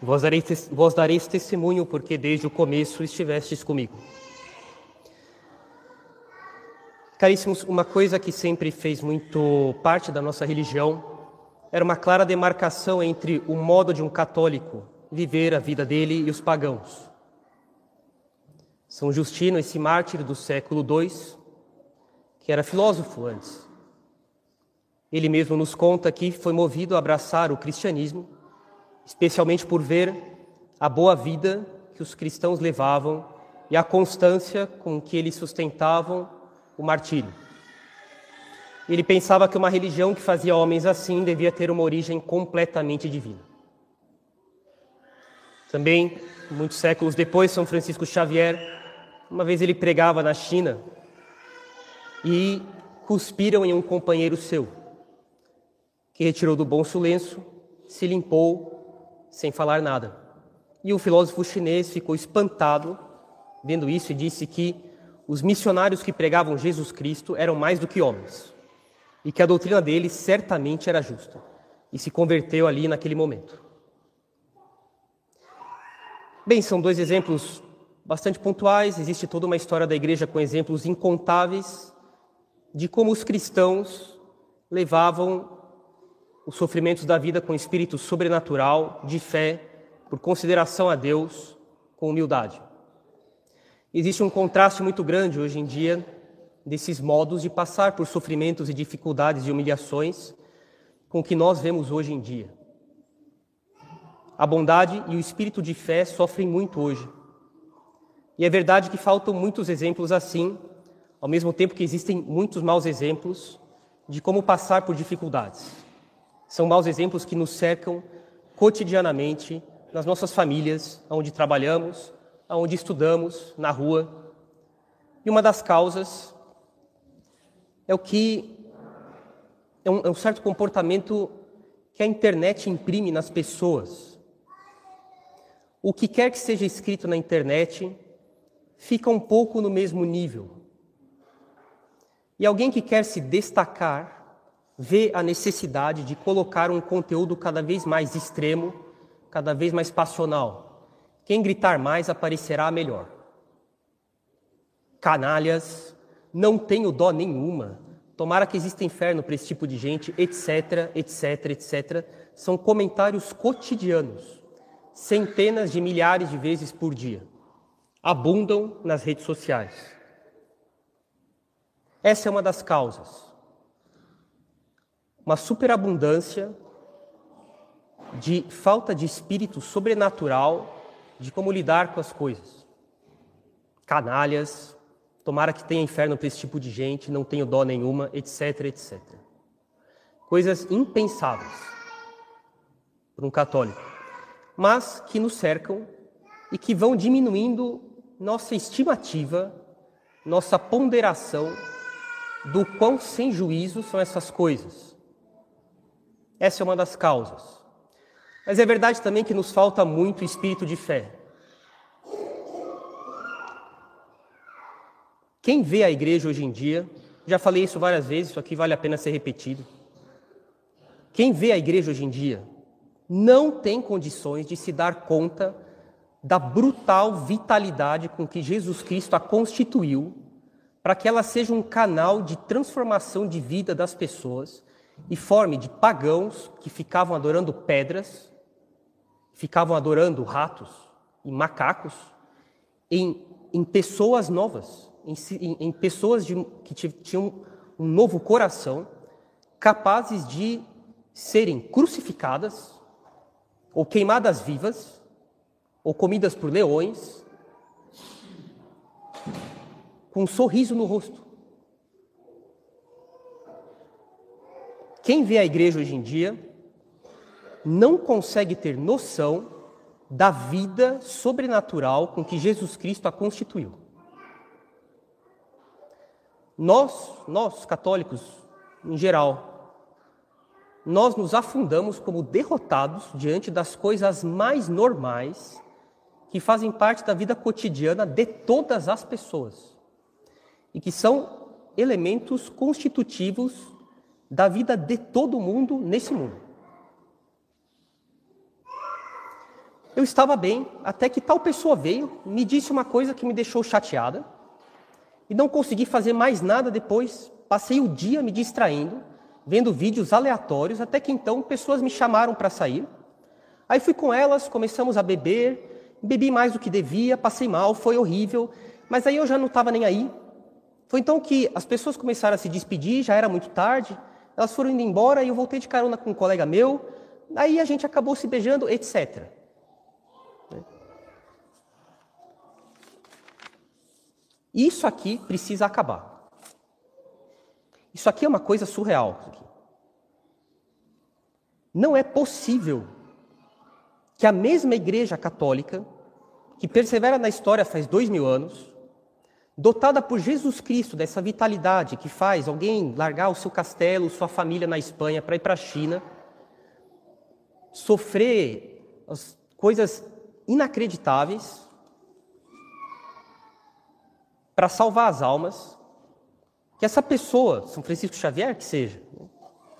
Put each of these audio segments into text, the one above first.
Vós dareis, vós dareis testemunho, porque desde o começo estivestes comigo. Caríssimos, uma coisa que sempre fez muito parte da nossa religião era uma clara demarcação entre o modo de um católico viver a vida dele e os pagãos. São Justino, esse mártir do século II, que era filósofo antes, ele mesmo nos conta que foi movido a abraçar o cristianismo especialmente por ver a boa vida que os cristãos levavam e a constância com que eles sustentavam o martírio. Ele pensava que uma religião que fazia homens assim devia ter uma origem completamente divina. Também, muitos séculos depois, São Francisco Xavier, uma vez ele pregava na China e cuspiram em um companheiro seu, que retirou do bom lenço, se limpou sem falar nada. E o filósofo chinês ficou espantado vendo isso e disse que os missionários que pregavam Jesus Cristo eram mais do que homens e que a doutrina deles certamente era justa. E se converteu ali naquele momento. Bem, são dois exemplos bastante pontuais. Existe toda uma história da igreja com exemplos incontáveis de como os cristãos levavam os sofrimentos da vida com espírito sobrenatural, de fé, por consideração a Deus, com humildade. Existe um contraste muito grande hoje em dia desses modos de passar por sofrimentos e dificuldades e humilhações com o que nós vemos hoje em dia. A bondade e o espírito de fé sofrem muito hoje. E é verdade que faltam muitos exemplos assim, ao mesmo tempo que existem muitos maus exemplos de como passar por dificuldades. São maus exemplos que nos cercam cotidianamente nas nossas famílias, onde trabalhamos, onde estudamos, na rua. E uma das causas é o que é um, é um certo comportamento que a internet imprime nas pessoas. O que quer que seja escrito na internet fica um pouco no mesmo nível. E alguém que quer se destacar vê a necessidade de colocar um conteúdo cada vez mais extremo, cada vez mais passional. Quem gritar mais aparecerá melhor. Canalhas, não tenho dó nenhuma. Tomara que exista inferno para esse tipo de gente, etc, etc, etc. São comentários cotidianos, centenas de milhares de vezes por dia. Abundam nas redes sociais. Essa é uma das causas uma superabundância de falta de espírito sobrenatural de como lidar com as coisas. Canalhas, tomara que tenha inferno para esse tipo de gente, não tenho dó nenhuma, etc, etc. Coisas impensáveis para um católico, mas que nos cercam e que vão diminuindo nossa estimativa, nossa ponderação do quão sem juízo são essas coisas essa é uma das causas. Mas é verdade também que nos falta muito espírito de fé. Quem vê a igreja hoje em dia, já falei isso várias vezes, isso aqui vale a pena ser repetido. Quem vê a igreja hoje em dia não tem condições de se dar conta da brutal vitalidade com que Jesus Cristo a constituiu para que ela seja um canal de transformação de vida das pessoas e forme de pagãos que ficavam adorando pedras, ficavam adorando ratos e macacos, em, em pessoas novas, em, em, pessoas de, que tinham um novo coração, capazes de serem crucificadas, ou queimadas vivas, ou comidas por leões, com um sorriso no rosto. Quem vê a igreja hoje em dia não consegue ter noção da vida sobrenatural com que Jesus Cristo a constituiu. Nós, nós católicos em geral, nós nos afundamos como derrotados diante das coisas mais normais que fazem parte da vida cotidiana de todas as pessoas e que são elementos constitutivos da vida de todo mundo nesse mundo. eu estava bem, até que tal pessoa veio, me disse uma coisa que me deixou chateada, e não consegui fazer mais nada depois. Passei o dia me distraindo, vendo vídeos aleatórios, até que então pessoas me chamaram para sair. Aí fui com elas, começamos a beber, bebi mais do que devia, passei mal, foi horrível, mas aí eu já não estava nem aí. Foi então que as pessoas começaram a se despedir, já era muito tarde, elas foram indo embora e eu voltei de carona com um colega meu, aí a gente acabou se beijando, etc. Isso aqui precisa acabar. Isso aqui é uma coisa surreal. Não é possível que a mesma Igreja Católica, que persevera na história faz dois mil anos, dotada por Jesus Cristo dessa vitalidade que faz alguém largar o seu castelo, sua família na Espanha para ir para a China, sofrer as coisas inacreditáveis, para salvar as almas, que essa pessoa, São Francisco Xavier, que seja, né?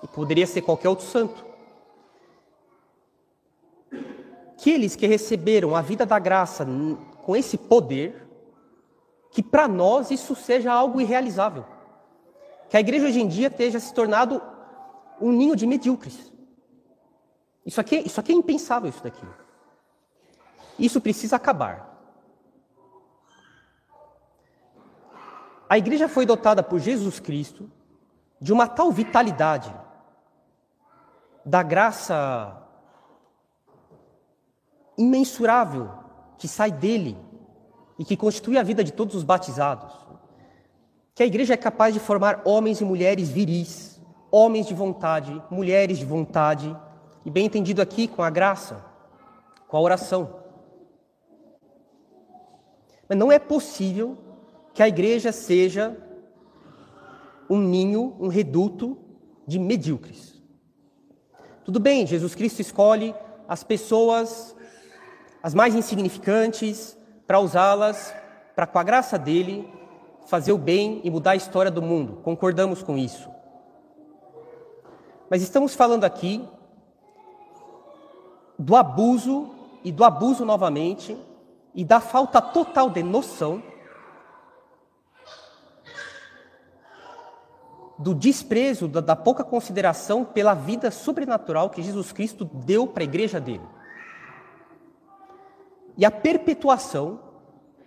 e poderia ser qualquer outro santo, aqueles que receberam a vida da graça com esse poder, que para nós isso seja algo irrealizável. Que a igreja hoje em dia esteja se tornado um ninho de medíocres. Isso aqui, isso aqui é impensável, isso daqui. Isso precisa acabar. A igreja foi dotada por Jesus Cristo de uma tal vitalidade, da graça imensurável que sai dele e que constitui a vida de todos os batizados, que a igreja é capaz de formar homens e mulheres viris, homens de vontade, mulheres de vontade, e bem entendido aqui com a graça, com a oração. Mas não é possível que a igreja seja um ninho, um reduto de medíocres. Tudo bem, Jesus Cristo escolhe as pessoas as mais insignificantes para usá-las para com a graça dele fazer o bem e mudar a história do mundo. Concordamos com isso. Mas estamos falando aqui do abuso e do abuso novamente e da falta total de noção do desprezo, da, pouca consideração pela vida sobrenatural que Jesus Cristo deu para a igreja dele. E a perpetuação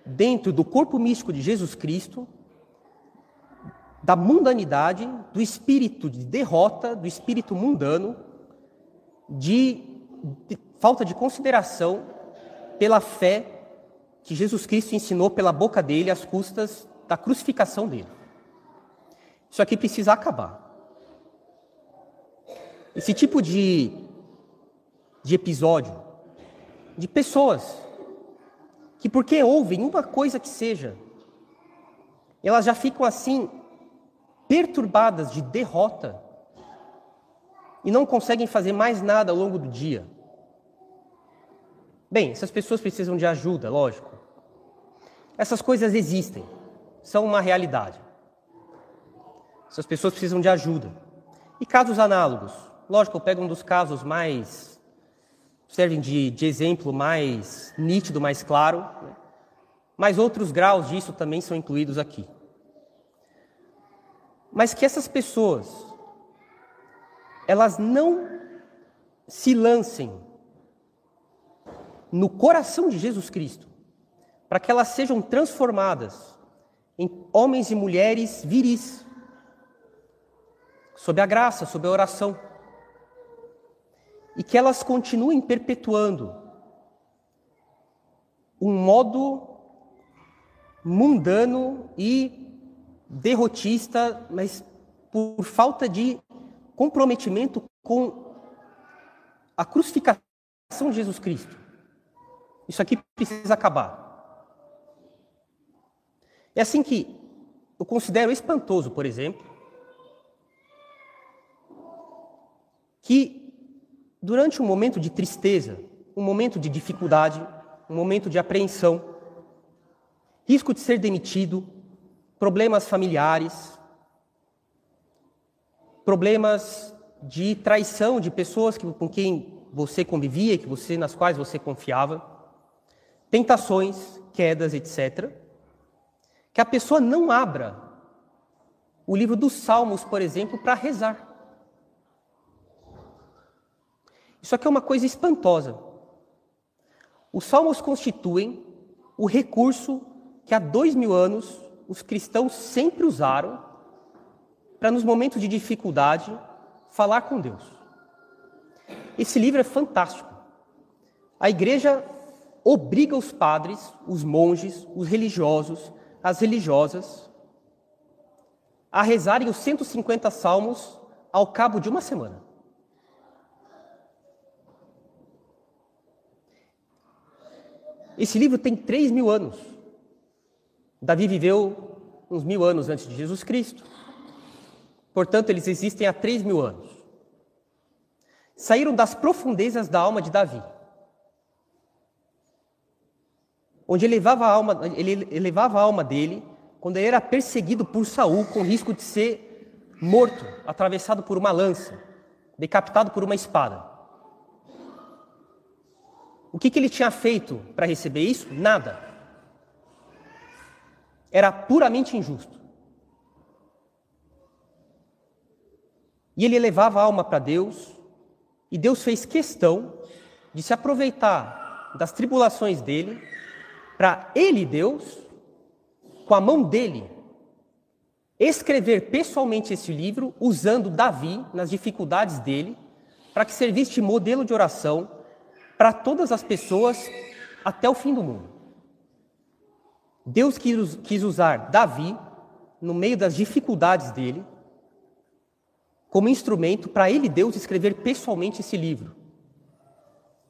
dentro do corpo místico de Jesus Cristo da mundanidade, do espírito de derrota, do espírito mundano, de, de falta de consideração pela fé que Jesus Cristo ensinou pela boca dele às custas da crucificação dele. Isso aqui precisa acabar. Esse tipo de, de episódio, de pessoas que, porque ouvem uma coisa que seja, elas já ficam assim, perturbadas de derrota e não conseguem fazer mais nada ao longo do dia. Bem, essas pessoas precisam de ajuda, lógico. Essas coisas existem, são uma realidade. Essas pessoas precisam de ajuda. E casos análogos? Lógico, eu pego um dos casos mais. Servem de, de exemplo mais nítido, mais claro, né? mas outros graus disso também são incluídos aqui. Mas que essas pessoas, elas não se lancem no coração de Jesus Cristo, para que elas sejam transformadas em homens e mulheres viris, sob a graça, sob a oração. E que elas continuem perpetuando um modo mundano e derrotista, mas por falta de comprometimento com a crucificação de Jesus Cristo. Isso aqui precisa acabar. É assim que eu considero espantoso, por exemplo, que durante um momento de tristeza, um momento de dificuldade, um momento de apreensão, risco de ser demitido, problemas familiares, problemas de traição de pessoas que, com quem você convivia, que você nas quais você confiava, tentações, quedas, etc. Que a pessoa não abra o livro dos Salmos, por exemplo, para rezar. Isso aqui é uma coisa espantosa. Os Salmos constituem o recurso que há dois mil anos os cristãos sempre usaram para, nos momentos de dificuldade, falar com Deus. Esse livro é fantástico. A igreja obriga os padres, os monges, os religiosos, as religiosas a rezarem os 150 salmos ao cabo de uma semana. Esse livro tem 3 mil anos. Davi viveu uns mil anos antes de Jesus Cristo. Portanto, eles existem há 3 mil anos. Saíram das profundezas da alma de Davi, onde ele levava a alma, ele elevava a alma dele quando ele era perseguido por Saul com risco de ser morto, atravessado por uma lança, decapitado por uma espada. O que, que ele tinha feito para receber isso? Nada. Era puramente injusto. E ele elevava a alma para Deus, e Deus fez questão de se aproveitar das tribulações dele, para ele, Deus, com a mão dele, escrever pessoalmente esse livro, usando Davi nas dificuldades dele, para que servisse de modelo de oração para todas as pessoas até o fim do mundo. Deus quis, usar Davi, no meio das dificuldades dele, como instrumento para ele, Deus, escrever pessoalmente esse livro.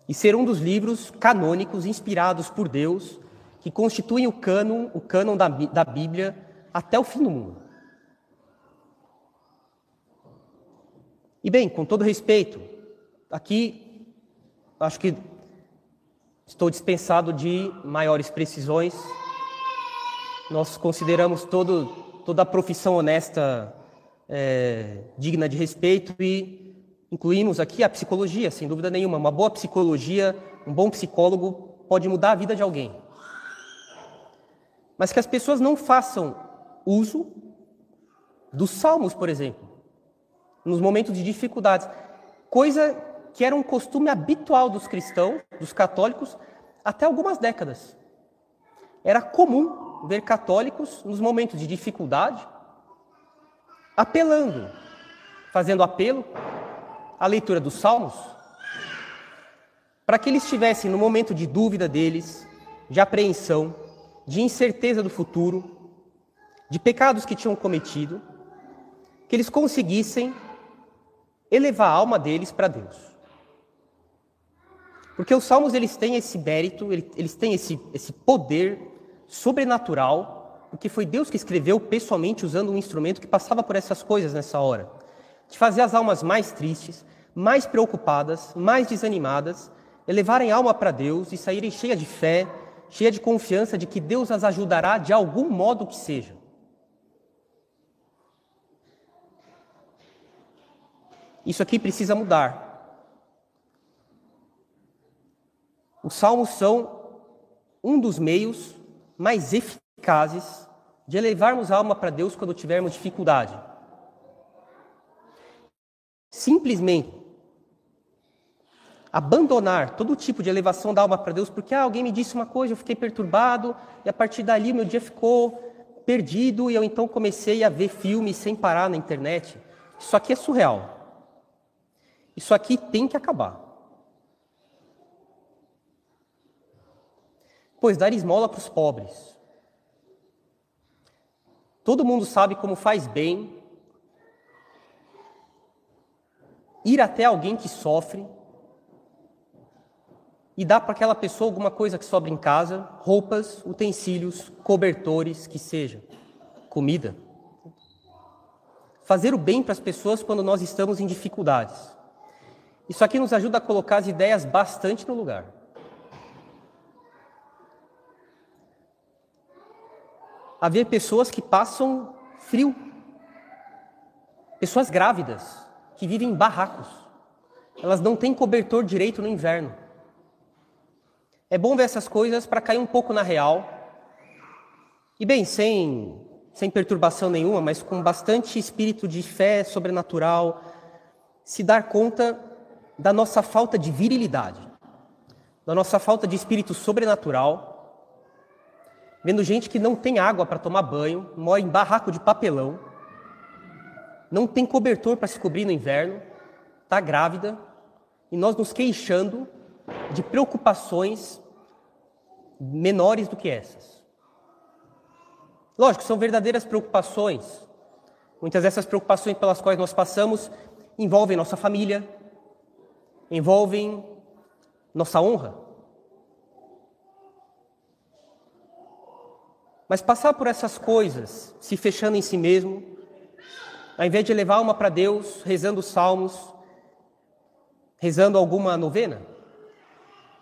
E ser um dos livros canônicos inspirados por Deus, que constituem o cânon, o cânon da, da Bíblia até o fim do mundo. E bem, com todo respeito, aqui acho que estou dispensado de maiores precisões. Nós consideramos todo, toda a profissão honesta é, digna de respeito e incluímos aqui a psicologia, sem dúvida nenhuma. Uma boa psicologia, um bom psicólogo pode mudar a vida de alguém. Mas que as pessoas não façam uso dos salmos, por exemplo, nos momentos de dificuldades. Coisa que era um costume habitual dos cristãos, dos católicos, até algumas décadas. Era comum ver católicos, nos momentos de dificuldade, apelando, fazendo apelo à leitura dos salmos, para que eles tivessem, no momento de dúvida deles, de apreensão, de incerteza do futuro, de pecados que tinham cometido, que eles conseguissem elevar a alma deles para Deus. Porque os salmos eles têm esse mérito, eles têm esse, esse poder sobrenatural, porque foi Deus que escreveu pessoalmente usando um instrumento que passava por essas coisas nessa hora. De fazer as almas mais tristes, mais preocupadas, mais desanimadas, elevarem a alma para Deus e saírem cheias de fé, cheia de confiança de que Deus as ajudará de algum modo que seja. Isso aqui precisa mudar. Os salmos são um dos meios mais eficazes de elevarmos a alma para Deus quando tivermos dificuldade. Simplesmente abandonar todo tipo de elevação da alma para Deus, porque ah, alguém me disse uma coisa, eu fiquei perturbado, e a partir dali meu dia ficou perdido, e eu então comecei a ver filmes sem parar na internet. Isso aqui é surreal. Isso aqui tem que acabar. Pois dar esmola para os pobres. Todo mundo sabe como faz bem ir até alguém que sofre e dar para aquela pessoa alguma coisa que sobra em casa, roupas, utensílios, cobertores, que seja, comida. Fazer o bem para as pessoas quando nós estamos em dificuldades. Isso aqui nos ajuda a colocar as ideias bastante no lugar. Haver pessoas que passam frio, pessoas grávidas que vivem em barracos, elas não têm cobertor direito no inverno. É bom ver essas coisas para cair um pouco na real. E bem, sem, sem perturbação nenhuma, mas com bastante espírito de fé sobrenatural, se dar conta da nossa falta de virilidade, da nossa falta de espírito sobrenatural, vendo gente que não tem água para tomar banho, mora em barraco de papelão, não tem cobertor para se cobrir no inverno, está grávida, e nós nos queixando de preocupações menores do que essas. Lógico, são verdadeiras preocupações. Muitas dessas preocupações pelas quais nós passamos envolvem nossa família, envolvem nossa honra. Mas passar por essas coisas, se fechando em si mesmo, ao invés de levar uma para Deus, rezando salmos, rezando alguma novena,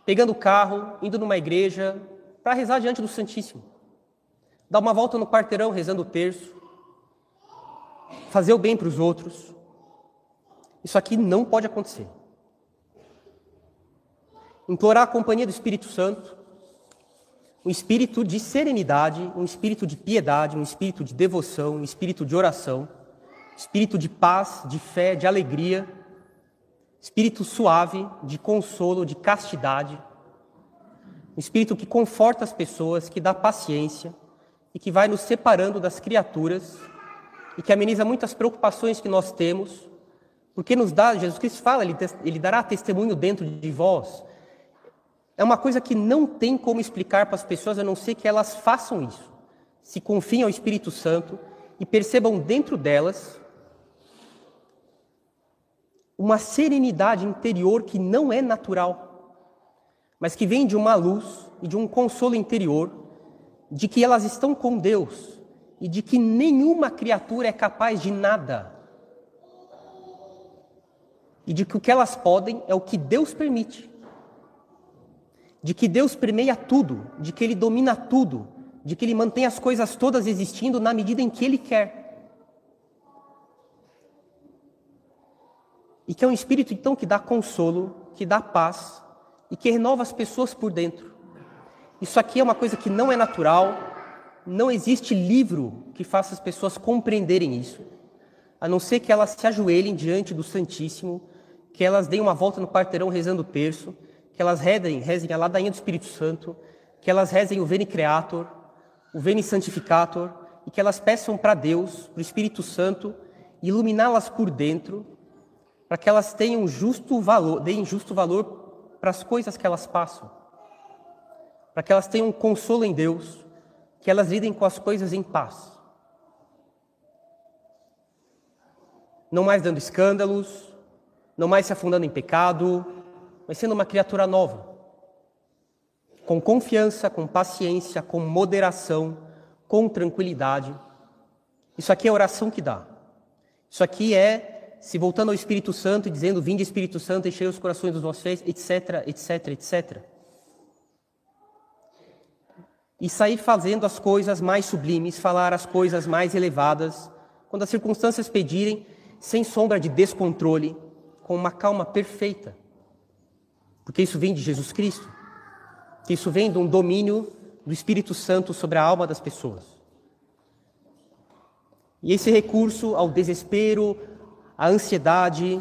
pegando o carro, indo numa igreja para rezar diante do Santíssimo, dar uma volta no quarteirão rezando o terço, fazer o bem para os outros. Isso aqui não pode acontecer. Implorar a companhia do Espírito Santo, um espírito de serenidade, um espírito de piedade, um espírito de devoção, um espírito de oração, espírito de paz, de fé, de alegria espírito suave, de consolo, de castidade, um espírito que conforta as pessoas, que dá paciência e que vai nos separando das criaturas e que ameniza muitas preocupações que nós temos, porque nos dá, Jesus Cristo fala, ele, ele dará testemunho dentro de vós. É uma coisa que não tem como explicar para as pessoas a não ser que elas façam isso. Se confiem ao Espírito Santo e percebam dentro delas uma serenidade interior que não é natural, mas que vem de uma luz e de um consolo interior de que elas estão com Deus e de que nenhuma criatura é capaz de nada. E de que o que elas podem é o que Deus permite. De que Deus permeia tudo, de que Ele domina tudo, de que Ele mantém as coisas todas existindo na medida em que Ele quer. E que é um espírito, então, que dá consolo, que dá paz e que renova as pessoas por dentro. Isso aqui é uma coisa que não é natural, não existe livro que faça as pessoas compreenderem isso, a não ser que elas se ajoelhem diante do Santíssimo, que elas deem uma volta no quarteirão rezando o terço, que elas rezem, rezem a ladainha do Espírito Santo, que elas rezem o Veni Creator, o Veni Santificator, e que elas peçam para Deus, para o Espírito Santo, iluminá-las por dentro para que elas tenham justo valor, deem justo valor para as coisas que elas passam, para que elas tenham consolo em Deus, que elas lidem com as coisas em paz. Não mais dando escândalos, não mais se afundando em pecado, mas sendo uma criatura nova. Com confiança, com paciência, com moderação, com tranquilidade. Isso aqui é a oração que dá. Isso aqui é se voltando ao Espírito Santo e dizendo: Vinde Espírito Santo, enchei os corações dos fiéis, etc, etc, etc. E sair fazendo as coisas mais sublimes, falar as coisas mais elevadas, quando as circunstâncias pedirem, sem sombra de descontrole, com uma calma perfeita. Porque isso vem de Jesus Cristo. Que isso vem de um domínio do Espírito Santo sobre a alma das pessoas. E esse recurso ao desespero, a ansiedade,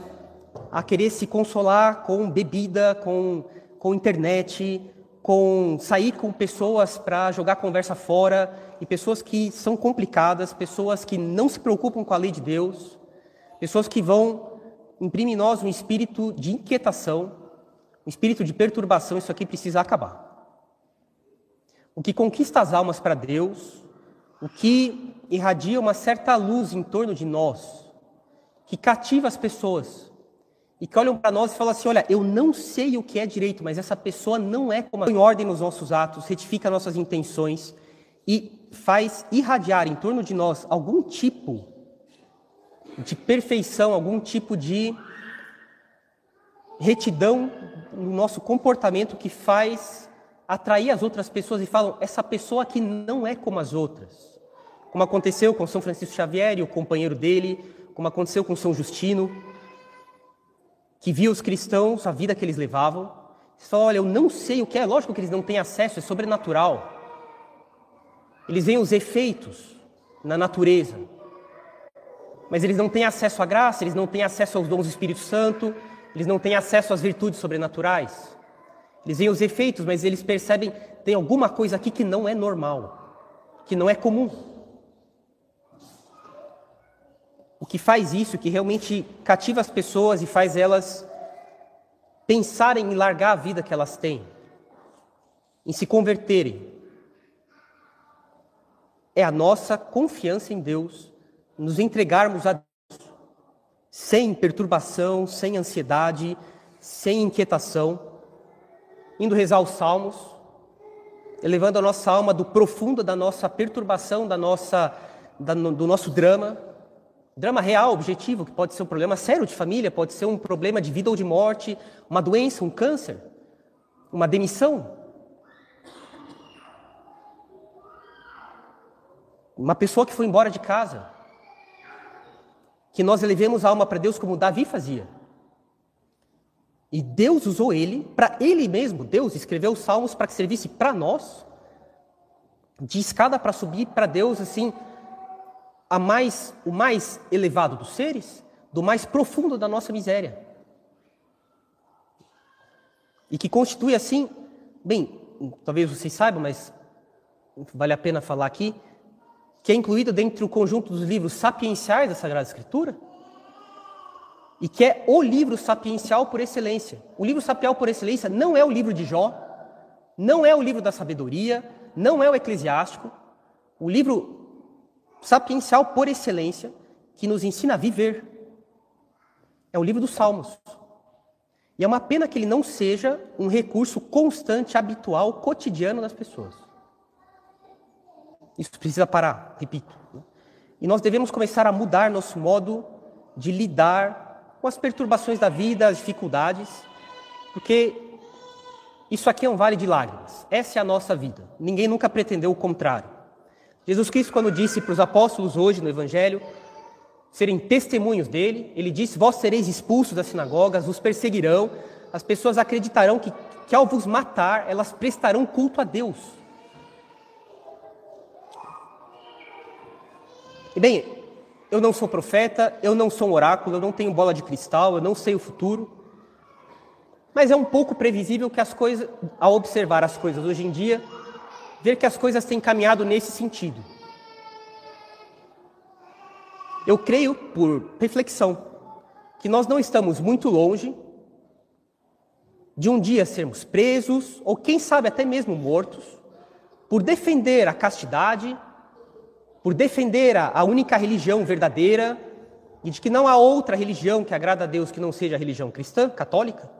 a querer se consolar com bebida, com, com internet, com sair com pessoas para jogar conversa fora, e pessoas que são complicadas, pessoas que não se preocupam com a lei de Deus, pessoas que vão imprimir em nós um espírito de inquietação, espírito de perturbação, isso aqui precisa acabar. O que conquista as almas para Deus, o que irradia uma certa luz em torno de nós, que cativa as pessoas e que olham para nós e falam assim: olha, eu não sei o que é direito, mas essa pessoa não é como. Em ordem nos nossos atos, retifica nossas intenções e faz irradiar em torno de nós algum tipo de perfeição, algum tipo de retidão no nosso comportamento que faz atrair as outras pessoas e falam: essa pessoa aqui não é como as outras. Como aconteceu com São Francisco Xavier e o companheiro dele, como aconteceu com São Justino. que via os cristãos, a vida que eles levavam. Você fala, olha, eu não sei o que é, lógico que eles não têm acesso, é sobrenatural. Eles veem os efeitos na natureza, mas eles não têm acesso à graça, eles não têm acesso aos dons do Espírito Santo, eles não têm acesso às virtudes sobrenaturais. Eles veem os efeitos, mas eles percebem tem alguma coisa aqui que não é normal, que não é comum. O que faz isso, que realmente cativa as pessoas e faz elas pensarem em largar a vida que elas têm, em se converterem, é a nossa confiança em Deus, nos entregarmos a Deus, sem perturbação, sem ansiedade, sem inquietação, indo rezar os salmos, elevando a nossa alma do profundo da nossa perturbação, da nossa, da, do nosso drama, drama real, objetivo, que pode ser um problema sério de família, pode ser um problema de vida ou de morte, uma doença, um câncer, uma demissão, Uma pessoa que foi embora de casa. Que nós elevemos a alma para Deus como Davi fazia. E Deus usou ele para ele mesmo. Deus escreveu os salmos para que servisse para nós, de escada para subir para Deus, assim, a mais, o mais elevado dos seres, do mais profundo da nossa miséria. E que constitui assim, bem, talvez vocês saibam, mas vale a pena falar aqui, que é incluído dentro do conjunto dos livros sapienciais da Sagrada Escritura, e que é o livro sapiencial por excelência. O livro sapiencial por excelência não é o livro de Jó, não é o livro da sabedoria, não é o eclesiástico. O livro sapiencial por excelência, que nos ensina a viver, é o livro dos Salmos. E é uma pena que ele não seja um recurso constante, habitual, cotidiano das pessoas. Isso precisa parar, repito. E nós devemos começar a mudar nosso modo de lidar com as perturbações da vida, as dificuldades, porque isso aqui é um vale de lágrimas. Essa é a nossa vida. Ninguém nunca pretendeu o contrário. Jesus Cristo, quando disse para os apóstolos hoje no Evangelho, serem testemunhos dele, ele disse: Vós sereis expulsos das sinagogas, vos perseguirão, as pessoas acreditarão que, que ao vos matar, elas prestarão culto a Deus. E bem, eu não sou profeta, eu não sou um oráculo, eu não tenho bola de cristal, eu não sei o futuro. Mas é um pouco previsível que as coisas, ao observar as coisas hoje em dia, ver que as coisas têm caminhado nesse sentido. Eu creio, por reflexão, que nós não estamos muito longe de um dia sermos presos, ou quem sabe até mesmo mortos, por defender a castidade, por defender a, única religião verdadeira e de que não há outra religião que agrada a Deus que não seja a religião cristã, católica.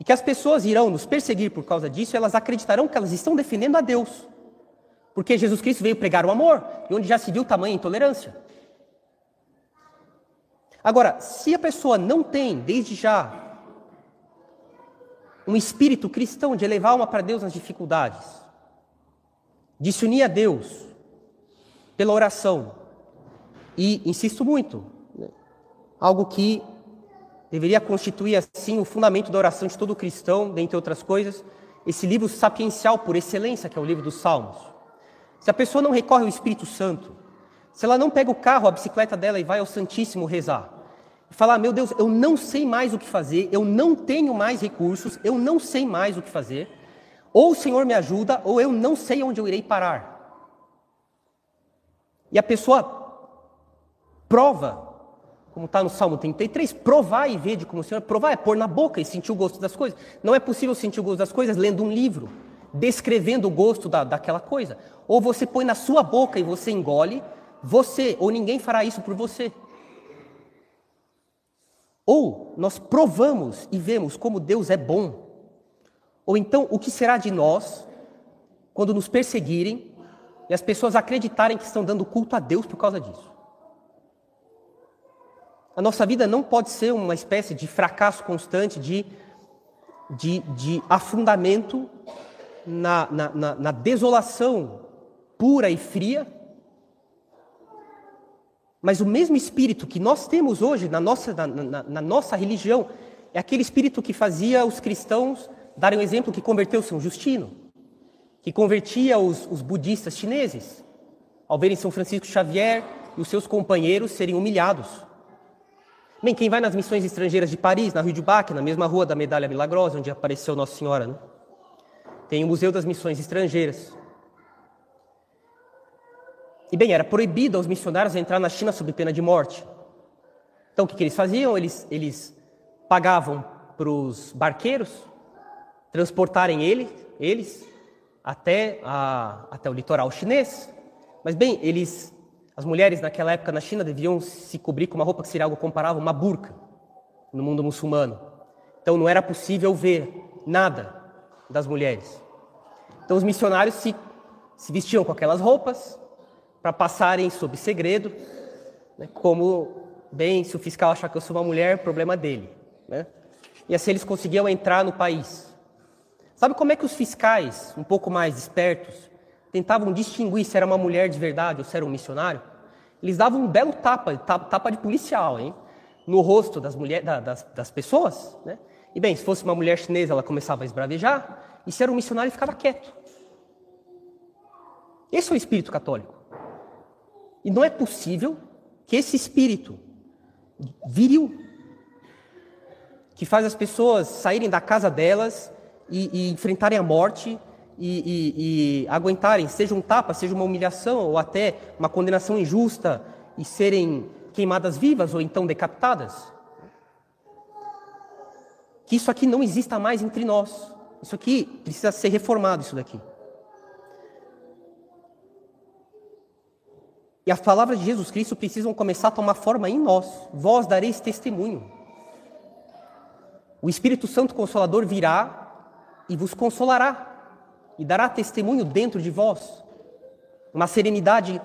E que as pessoas irão nos perseguir por causa disso, elas acreditarão que elas estão defendendo a Deus. Porque Jesus Cristo veio pregar o amor, e onde já se viu tamanha intolerância. Agora, se a pessoa não tem, desde já, um espírito cristão de elevar uma para Deus nas dificuldades, de se unir a Deus, pela oração. E insisto muito, né, algo que deveria constituir assim o fundamento da oração de todo cristão, dentre outras coisas, esse livro sapiencial por excelência, que é o livro dos Salmos. Se a pessoa não recorre ao Espírito Santo, se ela não pega o carro, a bicicleta dela e vai ao Santíssimo rezar, e falar: Meu Deus, eu não sei mais o que fazer, eu não tenho mais recursos, eu não sei mais o que fazer, ou o Senhor me ajuda, ou eu não sei onde eu irei parar. E a pessoa prova, como está no Salmo 33, provar e ver de como o Senhor. Provar é pôr na boca e sentir o gosto das coisas. Não é possível sentir o gosto das coisas lendo um livro, descrevendo o gosto da, daquela coisa. Ou você põe na sua boca e você engole, você, ou ninguém fará isso por você. Ou nós provamos e vemos como Deus é bom. Ou então, o que será de nós quando nos perseguirem e as pessoas acreditarem que estão dando culto a Deus por causa disso. A nossa vida não pode ser uma espécie de fracasso constante, de, de, de afundamento na, na, na, na desolação pura e fria, Mas o mesmo espírito que nós temos hoje na nossa, na, na, na nossa religião é aquele espírito que fazia os cristãos darem um exemplo que converteu São Justino, que convertia os, os budistas chineses, ao verem São Francisco Xavier e os seus companheiros serem humilhados. Bem, quem vai nas missões estrangeiras de Paris, na Rue du Bac, na mesma rua da Medalha Milagrosa, onde apareceu Nossa Senhora, né? tem o Museu das Missões Estrangeiras. E bem, era proibido aos missionários entrar na China sob pena de morte. Então o que, que eles faziam? Eles, eles pagavam para os barqueiros transportarem ele, eles até, a, até o litoral chinês. Mas bem, eles, as mulheres naquela época na China deviam se cobrir com uma roupa que seria algo comparável a uma burca no mundo muçulmano. Então não era possível ver nada das mulheres. Então os missionários se, se vestiam com aquelas roupas para passarem sob segredo, né, como bem, se o fiscal achar que eu sou uma mulher, problema dele. Né? E assim eles conseguiam entrar no país. Sabe como é que os fiscais, um pouco mais espertos, tentavam distinguir se era uma mulher de verdade ou se era um missionário? Eles davam um belo tapa, tapa de policial, hein? no rosto das, mulher, das, das pessoas. Né? E bem, se fosse uma mulher chinesa, ela começava a esbravejar, e se era um missionário, ficava quieto. Esse é o espírito católico. E não é possível que esse espírito viril, que faz as pessoas saírem da casa delas e, e enfrentarem a morte e, e, e, aguentarem, seja um tapa, seja uma humilhação ou até uma condenação injusta e serem queimadas vivas ou então decapitadas. Que isso aqui não exista mais entre nós. Isso aqui precisa ser reformado, isso daqui. E as palavras de Jesus Cristo precisam começar a tomar forma em nós. Vós dareis testemunho. O Espírito Santo Consolador virá e vos consolará e dará testemunho dentro de vós. Uma serenidade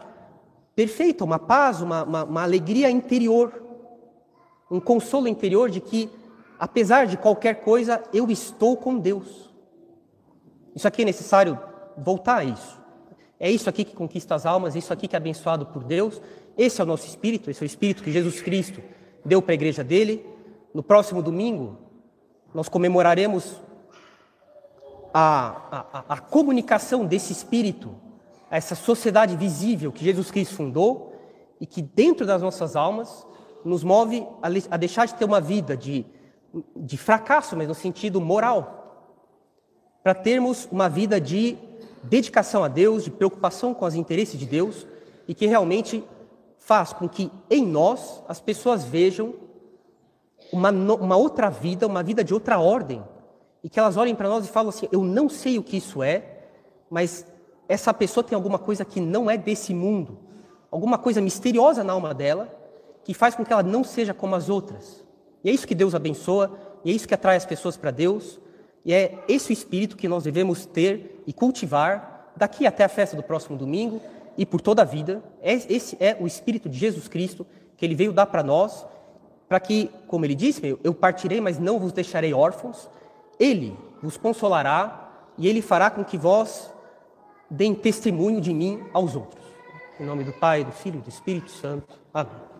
perfeita, uma paz, uma, uma, uma alegria interior, um consolo interior de que, apesar de qualquer coisa, eu estou com Deus. Isso aqui é necessário voltar a isso. É isso aqui que conquista as almas, é isso aqui que é abençoado por Deus. Esse é o nosso espírito, esse é o espírito que Jesus Cristo deu para a igreja dele. No próximo domingo, nós comemoraremos a, a, a comunicação desse espírito a essa sociedade visível que Jesus Cristo fundou e que dentro das nossas almas nos move a, a deixar de ter uma vida de, de fracasso, mas no sentido moral, para termos uma vida de dedicação a Deus, de preocupação com os interesses de Deus e que realmente faz com que em nós as pessoas vejam uma, uma outra vida, uma vida de outra ordem, e que elas olhem para nós e falam assim: eu não sei o que isso é, mas essa pessoa tem alguma coisa que não é desse mundo, alguma coisa misteriosa na alma dela, que faz com que ela não seja como as outras. E é isso que Deus abençoa, e é isso que atrai as pessoas para Deus, e é esse o espírito que nós devemos ter e cultivar daqui até a festa do próximo domingo e por toda a vida. É, esse é o espírito de Jesus Cristo que ele veio dar para nós, para que, como ele disse, eu partirei, mas não vos deixarei órfãos. Ele vos consolará e ele fará com que vós deem testemunho de mim aos outros. Em nome do Pai, do Filho e do Espírito Santo. Amém.